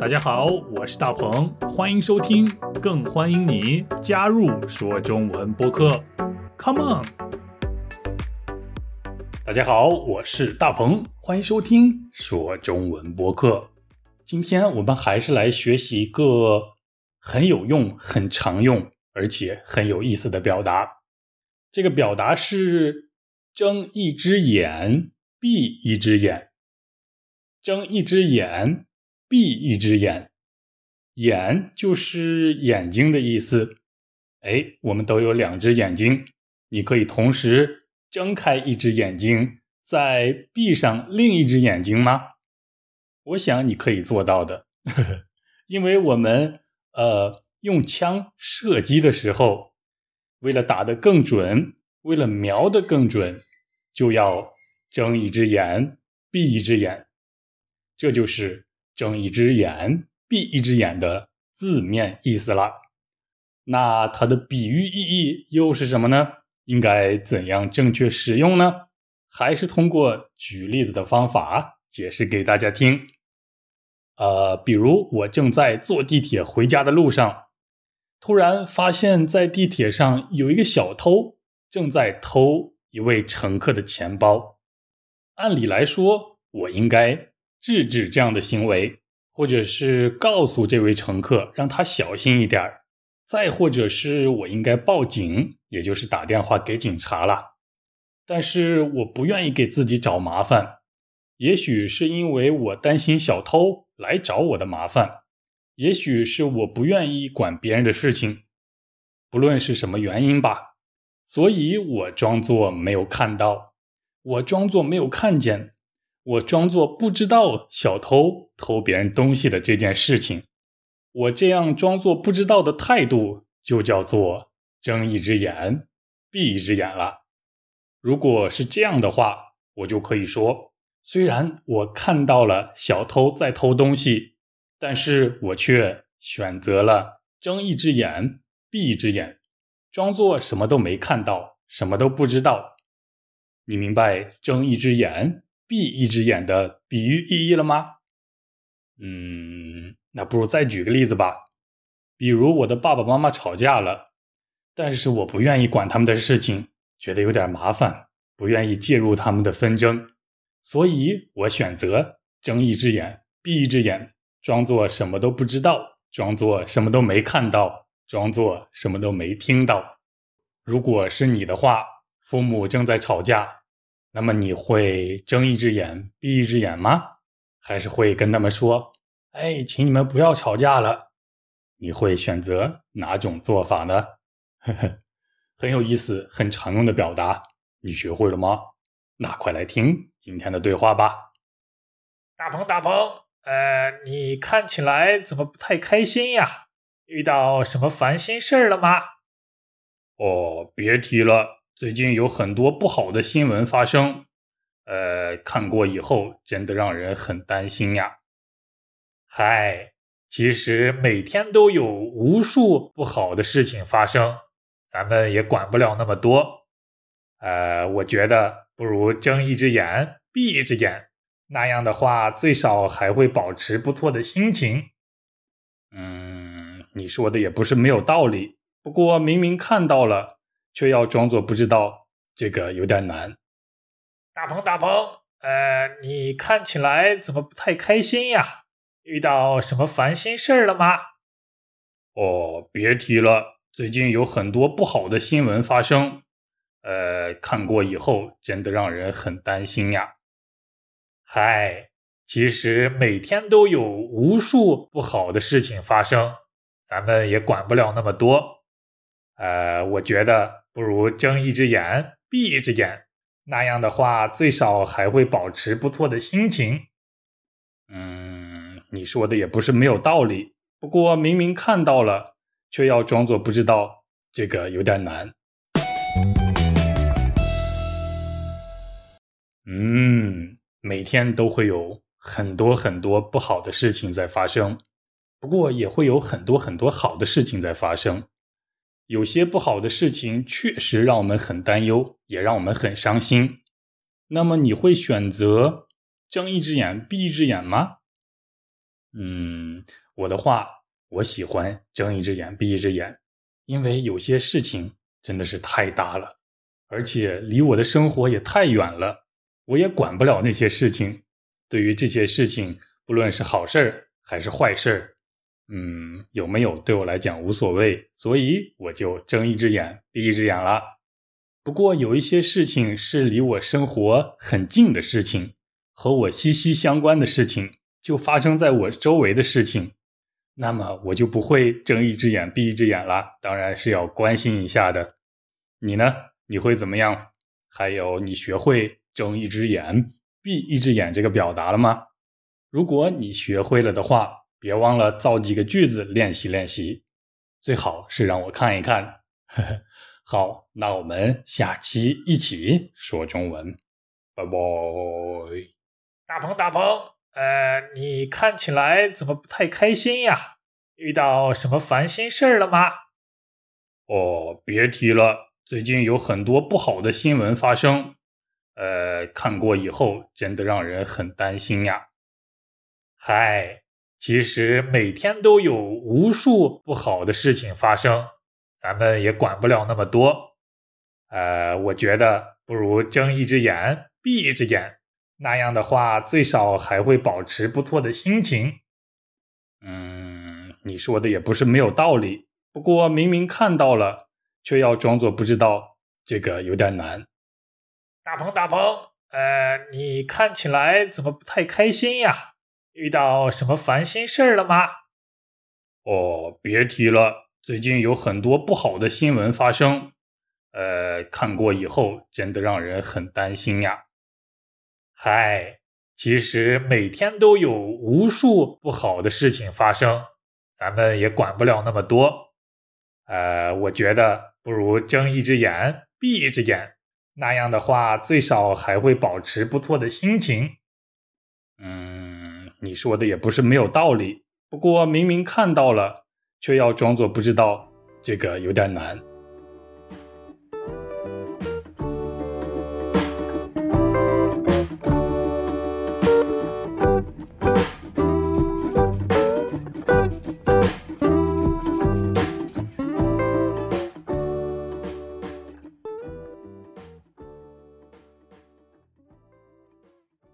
大家好，我是大鹏，欢迎收听，更欢迎你加入说中文播客。Come on！大家好，我是大鹏，欢迎收听说中文播客。今天我们还是来学习一个很有用、很常用，而且很有意思的表达。这个表达是“睁一只眼闭一只眼”，睁一只眼。闭一只眼，眼就是眼睛的意思。哎，我们都有两只眼睛，你可以同时睁开一只眼睛，再闭上另一只眼睛吗？我想你可以做到的，因为我们呃用枪射击的时候，为了打得更准，为了瞄得更准，就要睁一只眼闭一只眼，这就是。睁一只眼闭一只眼的字面意思了，那它的比喻意义又是什么呢？应该怎样正确使用呢？还是通过举例子的方法解释给大家听。呃，比如我正在坐地铁回家的路上，突然发现，在地铁上有一个小偷正在偷一位乘客的钱包。按理来说，我应该。制止这样的行为，或者是告诉这位乘客让他小心一点儿，再或者是我应该报警，也就是打电话给警察了。但是我不愿意给自己找麻烦，也许是因为我担心小偷来找我的麻烦，也许是我不愿意管别人的事情，不论是什么原因吧，所以我装作没有看到，我装作没有看见。我装作不知道小偷偷别人东西的这件事情，我这样装作不知道的态度就叫做睁一只眼闭一只眼了。如果是这样的话，我就可以说，虽然我看到了小偷在偷东西，但是我却选择了睁一只眼闭一只眼，装作什么都没看到，什么都不知道。你明白睁一只眼？闭一只眼的比喻意义了吗？嗯，那不如再举个例子吧。比如我的爸爸妈妈吵架了，但是我不愿意管他们的事情，觉得有点麻烦，不愿意介入他们的纷争，所以我选择睁一只眼闭一只眼，装作什么都不知道，装作什么都没看到，装作什么都没听到。如果是你的话，父母正在吵架。那么你会睁一只眼闭一只眼吗？还是会跟他们说：“哎，请你们不要吵架了？”你会选择哪种做法呢？呵呵，很有意思，很常用的表达，你学会了吗？那快来听今天的对话吧。大鹏，大鹏，呃，你看起来怎么不太开心呀？遇到什么烦心事儿了吗？哦，别提了。最近有很多不好的新闻发生，呃，看过以后真的让人很担心呀。嗨，其实每天都有无数不好的事情发生，咱们也管不了那么多。呃，我觉得不如睁一只眼闭一只眼，那样的话最少还会保持不错的心情。嗯，你说的也不是没有道理，不过明明看到了。却要装作不知道，这个有点难。大鹏，大鹏，呃，你看起来怎么不太开心呀？遇到什么烦心事儿了吗？哦，别提了，最近有很多不好的新闻发生，呃，看过以后真的让人很担心呀。嗨，其实每天都有无数不好的事情发生，咱们也管不了那么多。呃，我觉得。不如睁一只眼闭一只眼，那样的话最少还会保持不错的心情。嗯，你说的也不是没有道理，不过明明看到了，却要装作不知道，这个有点难。嗯，每天都会有很多很多不好的事情在发生，不过也会有很多很多好的事情在发生。有些不好的事情确实让我们很担忧，也让我们很伤心。那么你会选择睁一只眼闭一只眼吗？嗯，我的话，我喜欢睁一只眼闭一只眼，因为有些事情真的是太大了，而且离我的生活也太远了，我也管不了那些事情。对于这些事情，不论是好事儿还是坏事儿，嗯，有没有对我来讲无所谓，所以我就睁一只眼闭一只眼了。不过有一些事情是离我生活很近的事情，和我息息相关的事情。就发生在我周围的事情，那么我就不会睁一只眼闭一只眼了，当然是要关心一下的。你呢？你会怎么样？还有，你学会睁一只眼闭一只眼这个表达了吗？如果你学会了的话，别忘了造几个句子练习练习，最好是让我看一看。好，那我们下期一起说中文，拜拜。大鹏，大鹏。呃，你看起来怎么不太开心呀？遇到什么烦心事儿了吗？哦，别提了，最近有很多不好的新闻发生。呃，看过以后真的让人很担心呀。嗨，其实每天都有无数不好的事情发生，咱们也管不了那么多。呃，我觉得不如睁一只眼闭一只眼。那样的话，最少还会保持不错的心情。嗯，你说的也不是没有道理。不过明明看到了，却要装作不知道，这个有点难。大鹏，大鹏，呃，你看起来怎么不太开心呀？遇到什么烦心事儿了吗？哦，别提了，最近有很多不好的新闻发生。呃，看过以后，真的让人很担心呀。嗨，其实每天都有无数不好的事情发生，咱们也管不了那么多。呃，我觉得不如睁一只眼闭一只眼，那样的话最少还会保持不错的心情。嗯，你说的也不是没有道理。不过明明看到了，却要装作不知道，这个有点难。